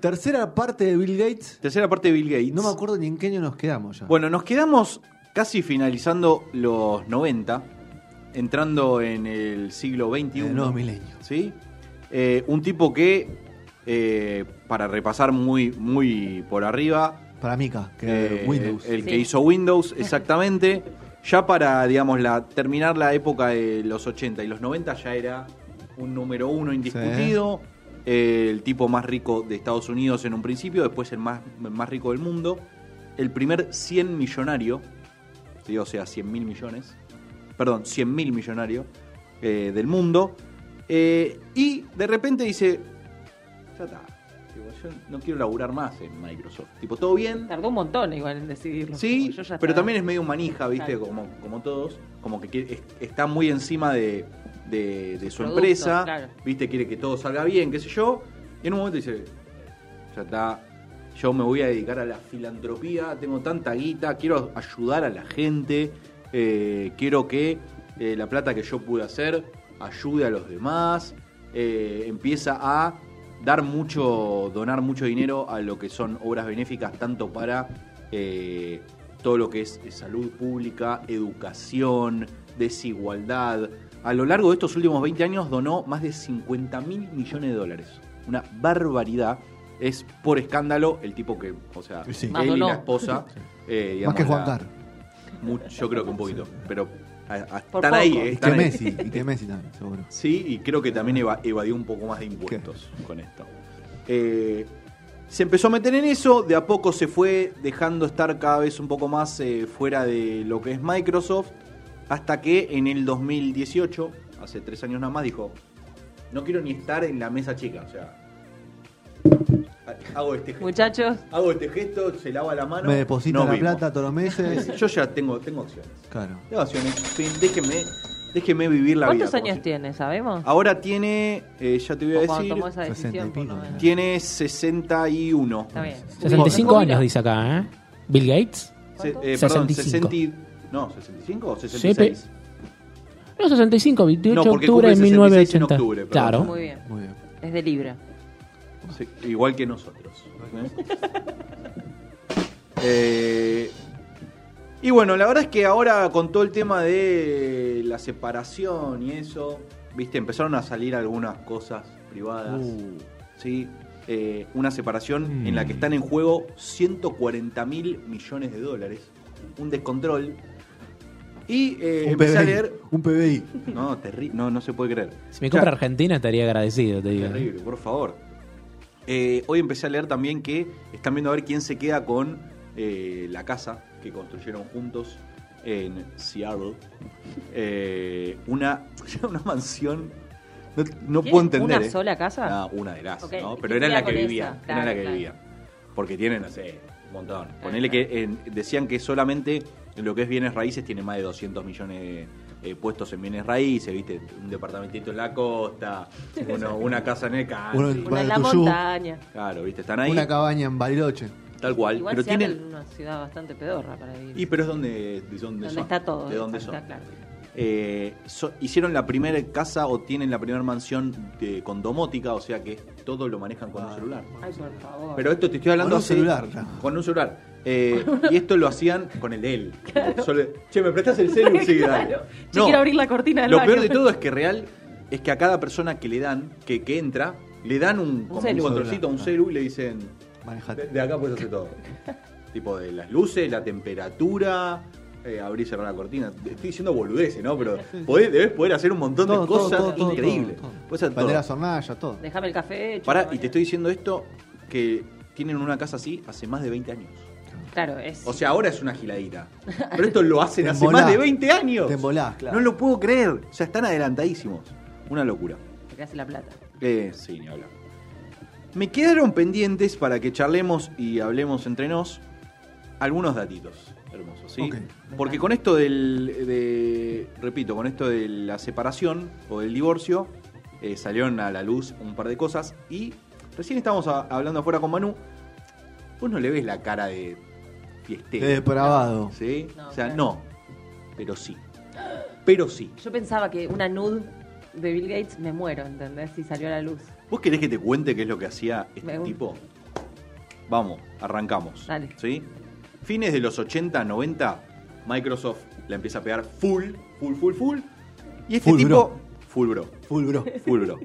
Tercera parte de Bill Gates. Tercera parte de Bill Gates. No me acuerdo ni en qué año nos quedamos ya. Bueno, nos quedamos casi finalizando los 90, entrando en el siglo XXI. el nuevo milenio. ¿sí? Eh, un tipo que, eh, para repasar muy, muy por arriba, Para Mika, que eh, Windows. el Sí. que hizo Windows, exactamente, ya para, digamos, la, terminar la época de los 80 y los 90 ya era un número uno indiscutido, eh, el tipo más rico de Estados Unidos en un principio, después el más, el más rico del mundo, el primer 100 millonario, ¿sí? o sea, 100 mil millones, perdón, 100 mil millonario eh, del mundo, eh, y de repente dice, ya está, yo no quiero laburar más en Microsoft, tipo, todo bien, Tardó un montón igual en decidirlo. Sí, Como yo ya pero también es medio manija, ¿viste? Claro. Como, como todos. Como que está muy encima de, de- de su empresa. claro. ¿Viste? Quiere que todo salga bien, qué sé yo. Y en un momento dice, ya está, yo me voy a dedicar a la filantropía, tengo tanta guita, quiero ayudar a la gente, eh, quiero que eh, la plata que yo pude hacer ayude a los demás. Eh, empieza a dar mucho, donar mucho dinero a lo que son obras benéficas, tanto para todo lo que es salud pública, educación, desigualdad. A lo largo de estos últimos 20 años donó más de 50 mil millones de dólares. Una barbaridad. Es por escándalo el tipo que, o sea, Sí. Él y la esposa. eh, Más que Juan la- Car. mu- yo creo que un poquito. Pero a- a- están ahí, eh, Y que ahí. Messi, y que Messi también, seguro. Sí, y creo que también eva- evadió un poco más de impuestos con esto. Eh, se empezó a meter en eso, de a poco se fue dejando estar cada vez un poco más eh, fuera de lo que es Microsoft, hasta que en el 2018, hace tres años nada más, dijo, no quiero ni estar en la mesa chica, o sea, hago este gesto. Muchachos, Hago este gesto, se lava la mano. Me deposita nos la vimos. plata todos los meses. Yo ya tengo, tengo opciones. Claro. Tengo opciones. Sí, Déjeme, déjeme vivir la vida. ¿cuántos años tiene? ¿Sabemos? Ahora tiene, eh, ya te voy a decir, tomó esa 60 y pico. ¿no? tiene 61. Está bien. 65 Jubila. años dice acá, ¿eh? Bill Gates. Eh, perdón, 65. 60 y- no, 65 o 66. Sí, No, 65, 28 No, de octubre de cumple 66 en 1980. octubre, claro. Muy bien. Muy bien. Es de Libra. Sí, igual que nosotros. ¿eh? Eh, y bueno, la verdad es que ahora con todo el tema de la separación y eso, viste, empezaron a salir algunas cosas privadas. Uh. ¿sí? Eh, una separación Mm. en la que están en juego 140 mil millones de dólares. Un descontrol. Y eh, Un empecé a leer. Un PBI. No, terri- no, no se puede creer. Si me O sea, compra Argentina estaría agradecido, te digo. Terrible, por favor. Eh, hoy empecé a leer también que están viendo a ver quién se queda con eh, la casa que construyeron juntos en Seattle. Eh, una, una mansión. No, no ¿Tienen puedo entender. una eh. sola casa? Ah, una de las, ¿no? ¿y Pero era en la que esa? era en la que claro. vivían. Porque tienen, no sé, un montón. Claro, Ponele claro. que en- decían que solamente en lo que es bienes raíces tiene más de 200 millones eh, puestos en bienes raíces, ¿viste? Un departamentito en la costa, uno- una casa en el en- Una en la Tuyú. montaña. Claro, ¿viste? Están ahí, Una cabaña en Bariloche. tal cual. Igual pero tienen... una ciudad bastante pedorra para vivir. Y pero es donde, de dónde donde son. está todo. De dónde está son. claro. Eh, so- hicieron la primera casa o tienen la primera mansión de- con domótica, o sea que todo lo manejan con un celular. Ay, por favor. Pero esto te estoy hablando Con un celular. Con un celular. Eh, y esto lo hacían con el de él. Solo- che, ¿me prestás el celular? Sí. Claro. Yo quiero abrir la cortina del Lo baño. peor de todo es que real es que a cada persona que le dan, que, que entra, le dan un, como un celu. controlcito, un celu y le dicen, de, Manejate. de acá puedes hacer todo. tipo de las luces, la temperatura, eh, abrir y cerrar la cortina. Te Estoy diciendo boludeces, ¿no? Pero podés- debes poder hacer un montón Todo, de cosas todo, todo, increíbles. todo, todo. Puedes hacer Prender todo. las hornallas, todo. Déjame el café hecho. Pará, y te estoy diciendo esto que tienen una casa así hace más de 20 años. Claro, es. O sea, ahora es una giladita. Pero esto lo hacen Te hace más de 20 años. Te embolás, claro. No lo puedo creer. O sea, están adelantadísimos. Una locura. Porque hace la plata. Eh, sí, ni hablar. Me quedaron pendientes para que charlemos y hablemos entre nos algunos datitos Porque con esto del, de, repito, con esto de la separación o del divorcio, eh, salieron a la luz un par de cosas y recién estábamos a- hablando afuera con Manu, vos no le ves la cara de fiestero, De depravado. ¿sí? No, o sea, claro. no, pero sí, pero sí. Yo pensaba que una nude de Bill Gates me muero, ¿entendés? Si salió a la luz. ¿Vos querés que te cuente qué es lo que hacía este Me gusta. tipo? Vamos, arrancamos. Dale. ¿Sí? Fines de los 80, 90, Microsoft la empieza a pegar full, full, full, full. Y este Full tipo. bro. Full bro. Full bro. Full bro.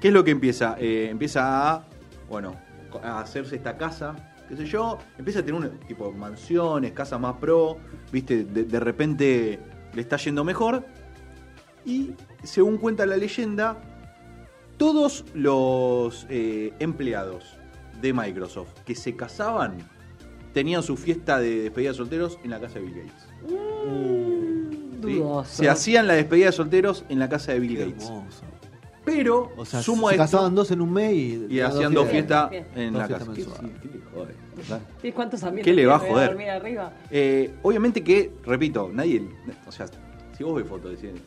¿Qué es lo que empieza? Eh, empieza a. Bueno, a hacerse esta casa, qué sé yo. Empieza a tener un tipo de mansiones, casa más pro. Viste, de, de repente le está yendo mejor. Y según cuenta la leyenda, todos los eh, empleados de Microsoft que se casaban tenían su fiesta de despedida de solteros en la casa de Bill Gates. ¿sí? Dudoso. Se hacían la despedida de solteros en la casa de Bill Qué Gates. hermoso. Pero, O sea, sumo a se esto, casaban dos en un mes y, y hacían dos fiestas. Bien. en Dos la casa. ¿Qué- qué le jode? ¿Y cuántos amigos ¿Qué le va a joder? Eh, obviamente que, repito, nadie. O sea, si vos ves fotos, decís.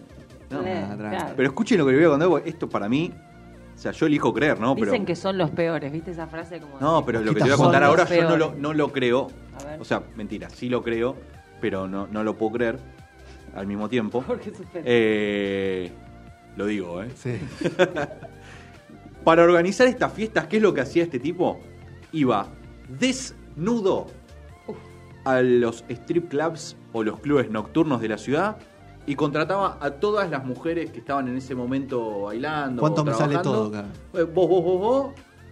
No, Eh, Ah, claro. Pero escuchen lo que le voy a contar, porque esto para mí. O sea, yo elijo creer, ¿no? Dicen pero, que son los peores, ¿viste esa frase? Como No, de- pero lo que te voy a contar ahora yo no lo, no lo creo. A ver. O sea, mentira, sí lo creo, pero no, no lo puedo creer al mismo tiempo. ¿Por qué suspenso? Eh, lo digo, ¿eh? Sí. Para organizar estas fiestas, ¿qué es lo que hacía este tipo? Iba desnudo a los strip clubs o los clubes nocturnos de la ciudad y contrataba a todas las mujeres que estaban en ese momento bailando. ¿Cuánto o me sale todo, cara? Eh, Vos, vos, vos, vos,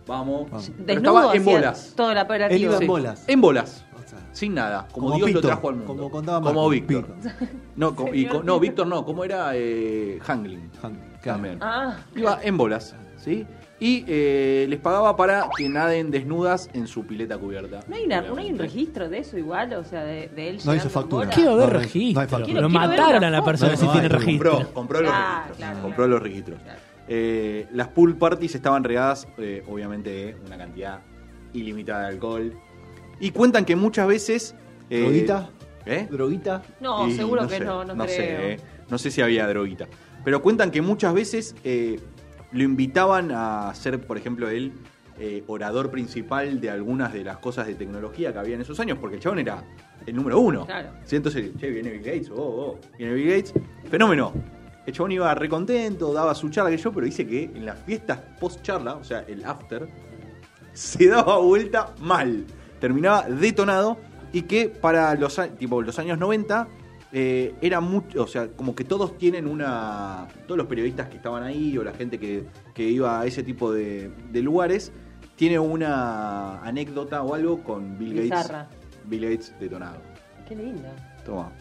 vamos. Vamos. Pero Desnudo estaba en bolas. Todo el Él iba en Sí, bolas. En bolas. O sea, Sin nada, como, Como Dios Pito, lo trajo al mundo. como contaba como Víctor. Pito. No, co- y co- no, Víctor no, como era eh, Hangling. Han- claro. También. Ah, Iba en bolas, ¿sí? Y eh, les pagaba para que naden desnudas en su pileta cubierta. ¿no hay, una- ¿no hay un registro de eso igual? O sea, de, de él No hizo factura. bola? Quiero ver No, registro. no hay factura. Quiero- Lo quiero mataron la a la persona No, si no tiene registro. Compró, compró los registros. claro, compró claro. los registros. Claro. Eh, las pool parties estaban regadas, eh, obviamente, de una cantidad ilimitada de alcohol. Y cuentan que muchas veces. eh, ¿Droguita? ¿Eh? ¿Droguita? No, Y seguro que sé, no, no, creo. Sé, eh. no sé si había droguita. Pero cuentan que muchas veces eh, lo invitaban a ser, por ejemplo, el eh, orador principal de algunas de las cosas de tecnología que había en esos años, porque el chabón era el número uno. Claro. ¿Sí? Entonces, che, viene Bill Gates, oh, oh, viene Bill Gates. Fenómeno. El chabón iba recontento, daba su charla que yo, pero dice que en las fiestas post charla, o sea, el after, se daba vuelta mal. Terminaba detonado y que para los, tipo, los años 90 eh, era mucho, o sea, como que todos tienen una. Todos los periodistas que estaban ahí o la gente que, que iba a ese tipo de, de lugares, tiene una anécdota o algo con Bill Gates. Bizarra. Bill Gates detonado. Qué lindo. Toma.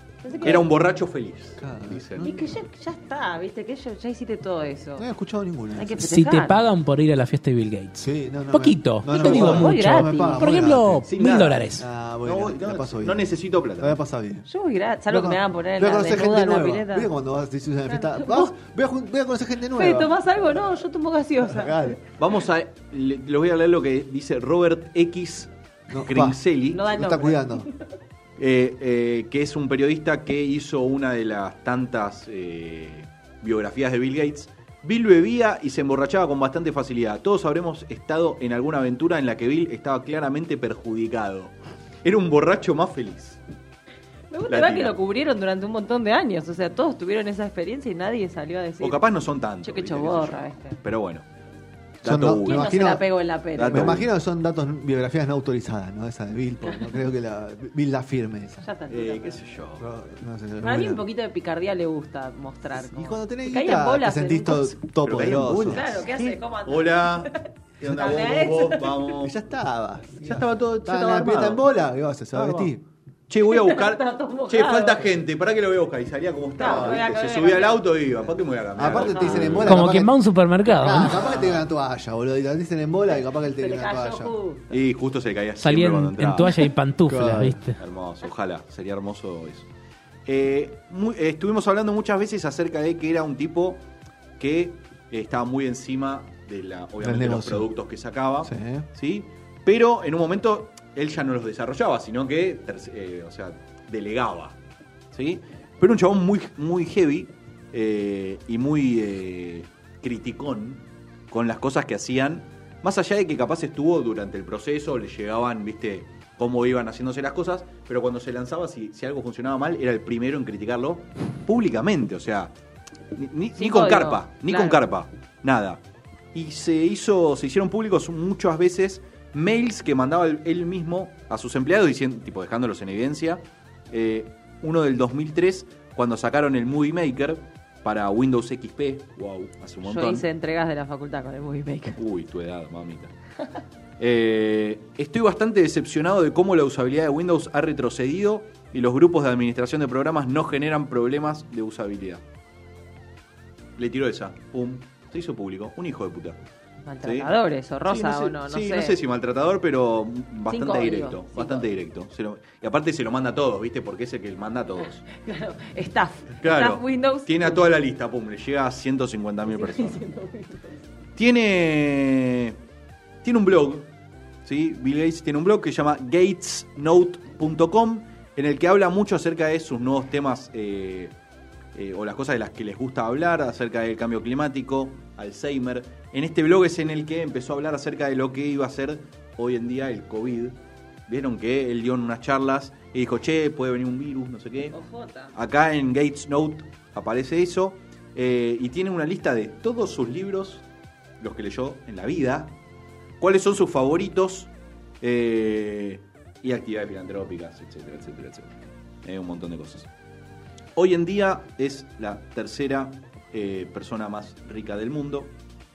Era un borracho feliz, Claro. dicen. Y que ya, ya está, viste, que ya, ya hiciste todo eso. No había escuchado ninguna. Hay que Si te festejar. pagan por ir a la fiesta de Bill Gates. Sí, no, no. Poquito, no te digo mucho. pagan, Por ejemplo. Sin mil nada. dólares. Ah, No, bueno, no, la paso bien. no necesito La voy a plata. pasar bien. Yo voy gratis, salvo que me hagan poner voy a la conocer desnuda gente en la nueva. pileta. ¿Viste cuando vas decís una fiesta? Vas, voy a, jun- voy a conocer gente nueva. ¿tomás algo? No, yo tomo gaseosa. Dale. Vamos a. Le, les voy a leer lo que dice Robert X. No, Grincelli, No da el Me está nombre. cuidando. Eh, eh, que es un periodista que hizo una de las tantas eh, biografías de Bill Gates. Bill bebía y se emborrachaba con bastante facilidad. Todos habremos estado en alguna aventura en la que Bill estaba claramente perjudicado. Era un borracho más feliz. Me gusta La igual que lo cubrieron durante un montón de años. O sea, todos tuvieron esa experiencia y nadie salió a decir. O capaz no son tantos. Este. Pero bueno. Son Dato no- uno. ¿Quién no imagino- se la pegó en la pera? Me imagino que son datos, biografías no autorizadas, ¿no? Esa de Bill, porque no creo que la, Bill la firme esa. Ya está. Eh, qué sé yo. No, no sé, Para mí un poquito de picardía le gusta mostrar. Y como- cuando tenés guita, te sentís todo, bolas. Claro, ¿qué hace? ¿Cómo? Hola. ¿Qué onda? Vos, vos, vamos. Ya estaba. Ya estaba todo- ya Estaba la en bola, ¿qué vas a hacer? ¿Se va a Vamos. vestir? Che, voy a buscar. Che, falta gente, ¿para qué lo voy a buscar? Y salía como estaba, Claro, ¿viste? Se subía al auto y iba. ¿Para qué me voy a cambiar? Aparte te dicen en bola. Como quien va a un supermercado. Ah, capaz que te digan una toalla, boludo. Y te dicen en bola y capaz que él te Se le diga una toalla. justo. Y justo se le caía Salía en, toalla y pantuflas, Claro. ¿viste? Hermoso, ojalá, sería hermoso eso. Eh, muy- eh, estuvimos hablando muchas veces acerca de que era un tipo que eh, estaba muy encima de la, obviamente, Del los productos que sacaba. Sí. ¿sí? Pero en un momento él ya no los desarrollaba, sino que eh, o sea, delegaba. ¿sí? Pero un chabón muy, muy heavy eh, y muy eh, criticón con las cosas que hacían, más allá de que capaz estuvo durante el proceso, le llegaban, viste, cómo iban haciéndose las cosas, pero cuando se lanzaba, si, si algo funcionaba mal, era el primero en criticarlo públicamente, o sea, ni, ni- Sin ni con carpa, ni claro. con carpa, nada. Y se hizo, se hicieron públicos muchas veces mails que mandaba él- mismo a sus empleados, diciendo, tipo dejándolos en evidencia. Eh, uno del 2003, cuando sacaron el Movie Maker para Windows XP, wow, hace un Yo montón. hice entregas de la facultad con el Movie Maker. Uy, tu edad, mamita. Eh, estoy bastante decepcionado de cómo la usabilidad de Windows ha retrocedido y los grupos de administración de programas no generan problemas de usabilidad. Le tiró esa, pum, se hizo público, un hijo de puta. Maltratadores o Sí, rosa no sé, o no, no sí, sé. no sé si maltratador, pero bastante directo, bastante directo. Lo- y aparte se lo manda a todos, ¿viste? Porque es el que manda a todos. Claro, staff. Claro, Staff Windows. tiene a toda la lista, pum, le llega a 150.000 personas. Tiene, tiene un blog, ¿sí? Bill Gates tiene un blog que se llama gatesnote.com, en el que habla mucho acerca de sus nuevos temas eh, eh, o las cosas de las que les gusta hablar, acerca del cambio climático, Alzheimer. En este blog es en el que empezó a hablar acerca de lo que iba a ser hoy en día el COVID. Vieron que él dio en unas charlas y dijo, che, puede venir un virus, no sé qué. Ojota. Acá en Gates Note aparece eso. eh, y tiene una lista de todos sus libros, los que leyó en la vida, cuáles son sus favoritos eh, y actividades filantrópicas, etcétera, etcétera, etcétera. Un montón de cosas. Hoy en día es la tercera eh, persona más rica del mundo,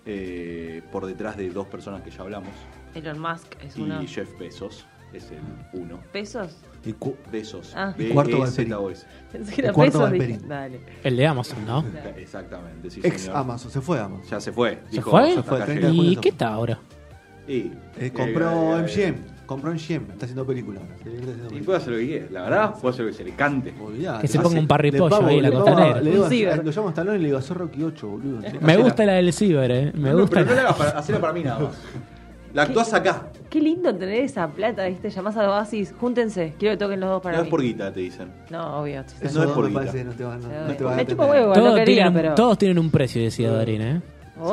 eh, por detrás de dos personas que ya hablamos, Elon Musk es y uno. Jeff Bezos es el uno. ¿Pesos? Y Bezos. Ah. Cuarto E Valperín. Z O S. Pensé que era El cuarto Valperín. Dale. El de Amazon, ¿no? Exactamente, sí, ex señor. Amazon, se fue Amazon. Ya se fue. ¿Se dijo, fue? "Ya Se fue, acá 30 de llegué". ¿Y qué está ahora? Y, Eh, eh, compró eh, MGM. Compró MGM. Está haciendo película ahora. Está haciendo Y película. puede hacer lo que quiera. La verdad, puede hacer lo que se le cante. Olvidate. Que se ponga un parripollo le pago- ahí en la le Costa pago- Negra. le digo, Un ciber. Lo llamo a Stallone y le digo, hacer Rocky 8, boludo. Me gusta la del Ciber, eh. Me No, gusta. pero no la hagas para, hacela para mí nada más. La actuás acá. Qué lindo tener esa plata, ¿viste? Llamás a Oasis, júntense, quiero que toquen los dos para No mí. es por guita, te dicen. No, obvio. Eso no es por me guita. parece que no te van, no, Sí, no te van a Me chupa atender. huevo, Todos, no quería, tienen, un- pero... todos tienen un precio, decía Darín, ¿eh?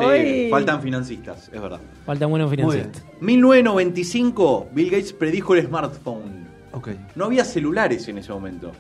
Sí, faltan financistas, es verdad. Faltan buenos Muy bien. financistas. 1995, Bill Gates predijo el smartphone. Ok. No había celulares en ese momento.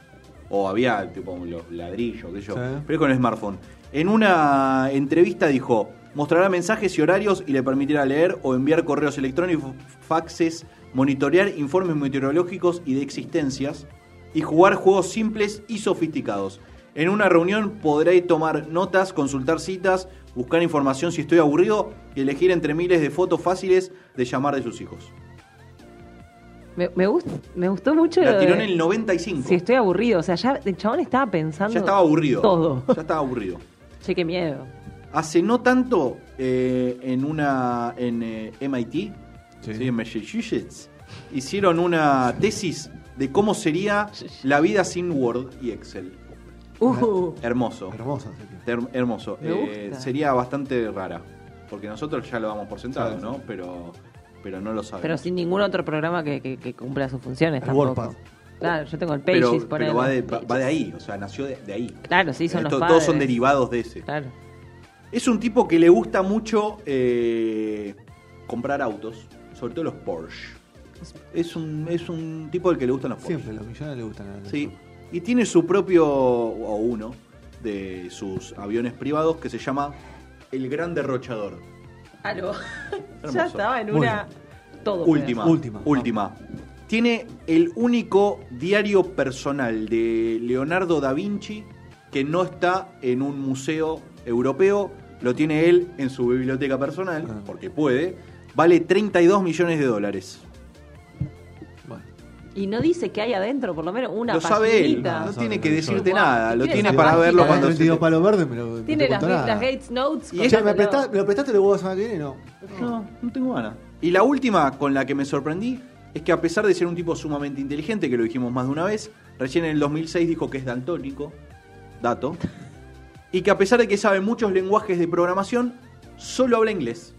O había tipo los ladrillos, qué sé yo. Sí. Pero con el smartphone. En una entrevista dijo: mostrará mensajes y horarios y le permitirá leer o enviar correos electrónicos, faxes, monitorear informes meteorológicos y de existencias y jugar juegos simples y sofisticados. En una reunión podré tomar notas, consultar citas, buscar información si estoy aburrido y elegir entre miles de fotos fáciles de llamar de sus hijos. Me, me, gust- me gustó mucho La tiró de- en el 95. Si estoy aburrido, o sea, ya el chabón estaba pensando... Ya estaba aburrido. Todo. Ya estaba aburrido. Che, qué miedo. Hace no tanto, eh, en una en eh, MIT, Sí. ¿sí? en Massachusetts, hicieron una tesis de cómo sería la vida sin Word y Excel. Uh, Hermoso. Hermosa. así que- Her- hermoso. Me Eh, gusta. sería bastante rara. Porque nosotros ya lo damos por sentado, Sí, ¿no? Pero, pero no lo sabemos. pero sin ningún otro programa que, que, que cumpla sus funciones El tampoco. Claro, yo tengo el Pero- Pages, pero ponele. va, de, va- va de ahí, o sea, nació de, de ahí. Claro, sí, son Eh, los padres. Todos son derivados de ese. Claro. Es un tipo que le gusta mucho eh, comprar autos, sobre todo los Porsche. Es un, es un tipo al que le gustan los Porsche. Siempre, los millones le gustan. a Sí. eso. Y tiene su propio, o uno, de sus aviones privados que se llama El Gran Derrochador. Aló. Ya estaba en una... Todo. Última. Última. Última. Tiene el único diario personal de Leonardo da Vinci que no está en un museo europeo. Lo tiene él en su biblioteca personal, Ah. porque puede. Vale 32 millones de dólares. Y no dice qué hay adentro, por lo menos una lo sabe él, no tiene que decirte nada, lo Tiene para verlo cuando Cuando se te- 32 palos verdes me lo no Tiene te las, cuento nada. las Gates Notes. Y con Che, ¿me, lo- prestás- ¿Me lo prestaste los huevos la semana que viene? No. No, no tengo ganas. Y la última con la que me sorprendí es que a pesar de ser un tipo sumamente inteligente, que lo dijimos más de una vez, recién en el 2006 dijo que es daltónico, dato, y que a pesar de que sabe muchos lenguajes de programación, solo habla inglés.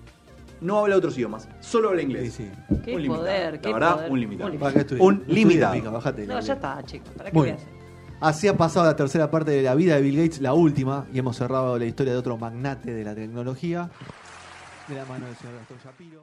No habla otros idiomas, solo habla inglés. Sí, sí. Qué Un limitado. poder, La qué verdad, poder. un limitado. Un limitado. bájate. No, ya está, chicos. ¿Para qué voy a hacer? Así ha pasado la tercera parte de la vida de Bill Gates, la última, y hemos cerrado la historia de otro magnate de la tecnología, de la mano del señor Gastón Shapiro.